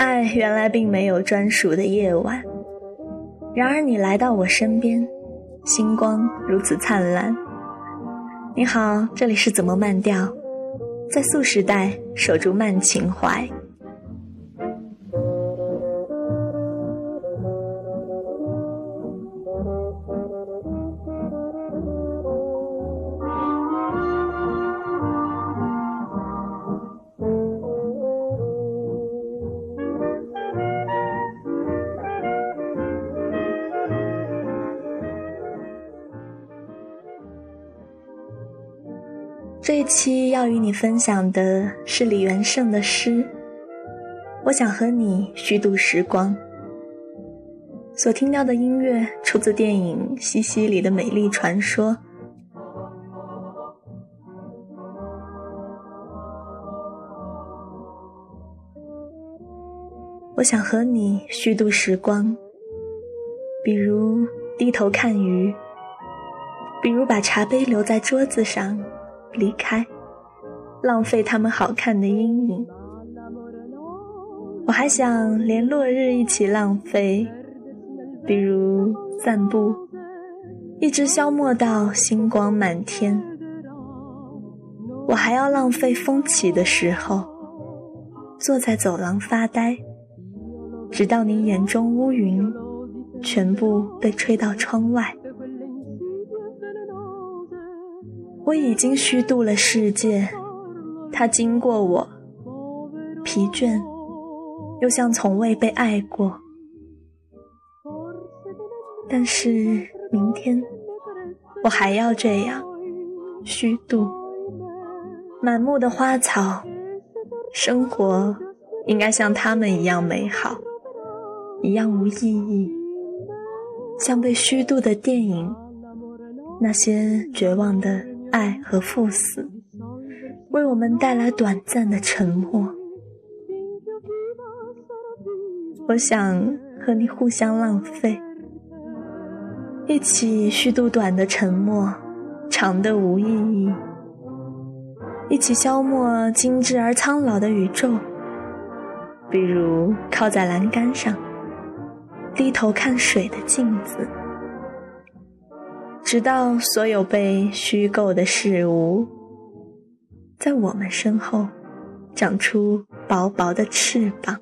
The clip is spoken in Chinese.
爱原来并没有专属的夜晚，然而你来到我身边，星光如此灿烂。你好，这里是怎么慢调？在素时代守住慢情怀。这一期要与你分享的是李元胜的诗。我想和你虚度时光。所听到的音乐出自电影《西西里的美丽传说》。我想和你虚度时光，比如低头看鱼，比如把茶杯留在桌子上。离开，浪费他们好看的阴影。我还想连落日一起浪费，比如散步，一直消磨到星光满天。我还要浪费风起的时候，坐在走廊发呆，直到你眼中乌云全部被吹到窗外。我已经虚度了世界，它经过我，疲倦，又像从未被爱过。但是明天，我还要这样虚度。满目的花草，生活应该像他们一样美好，一样无意义，像被虚度的电影，那些绝望的。爱和赴死，为我们带来短暂的沉默。我想和你互相浪费，一起虚度短的沉默，长的无意义。一起消磨精致而苍老的宇宙，比如靠在栏杆上，低头看水的镜子。直到所有被虚构的事物在我们身后长出薄薄的翅膀。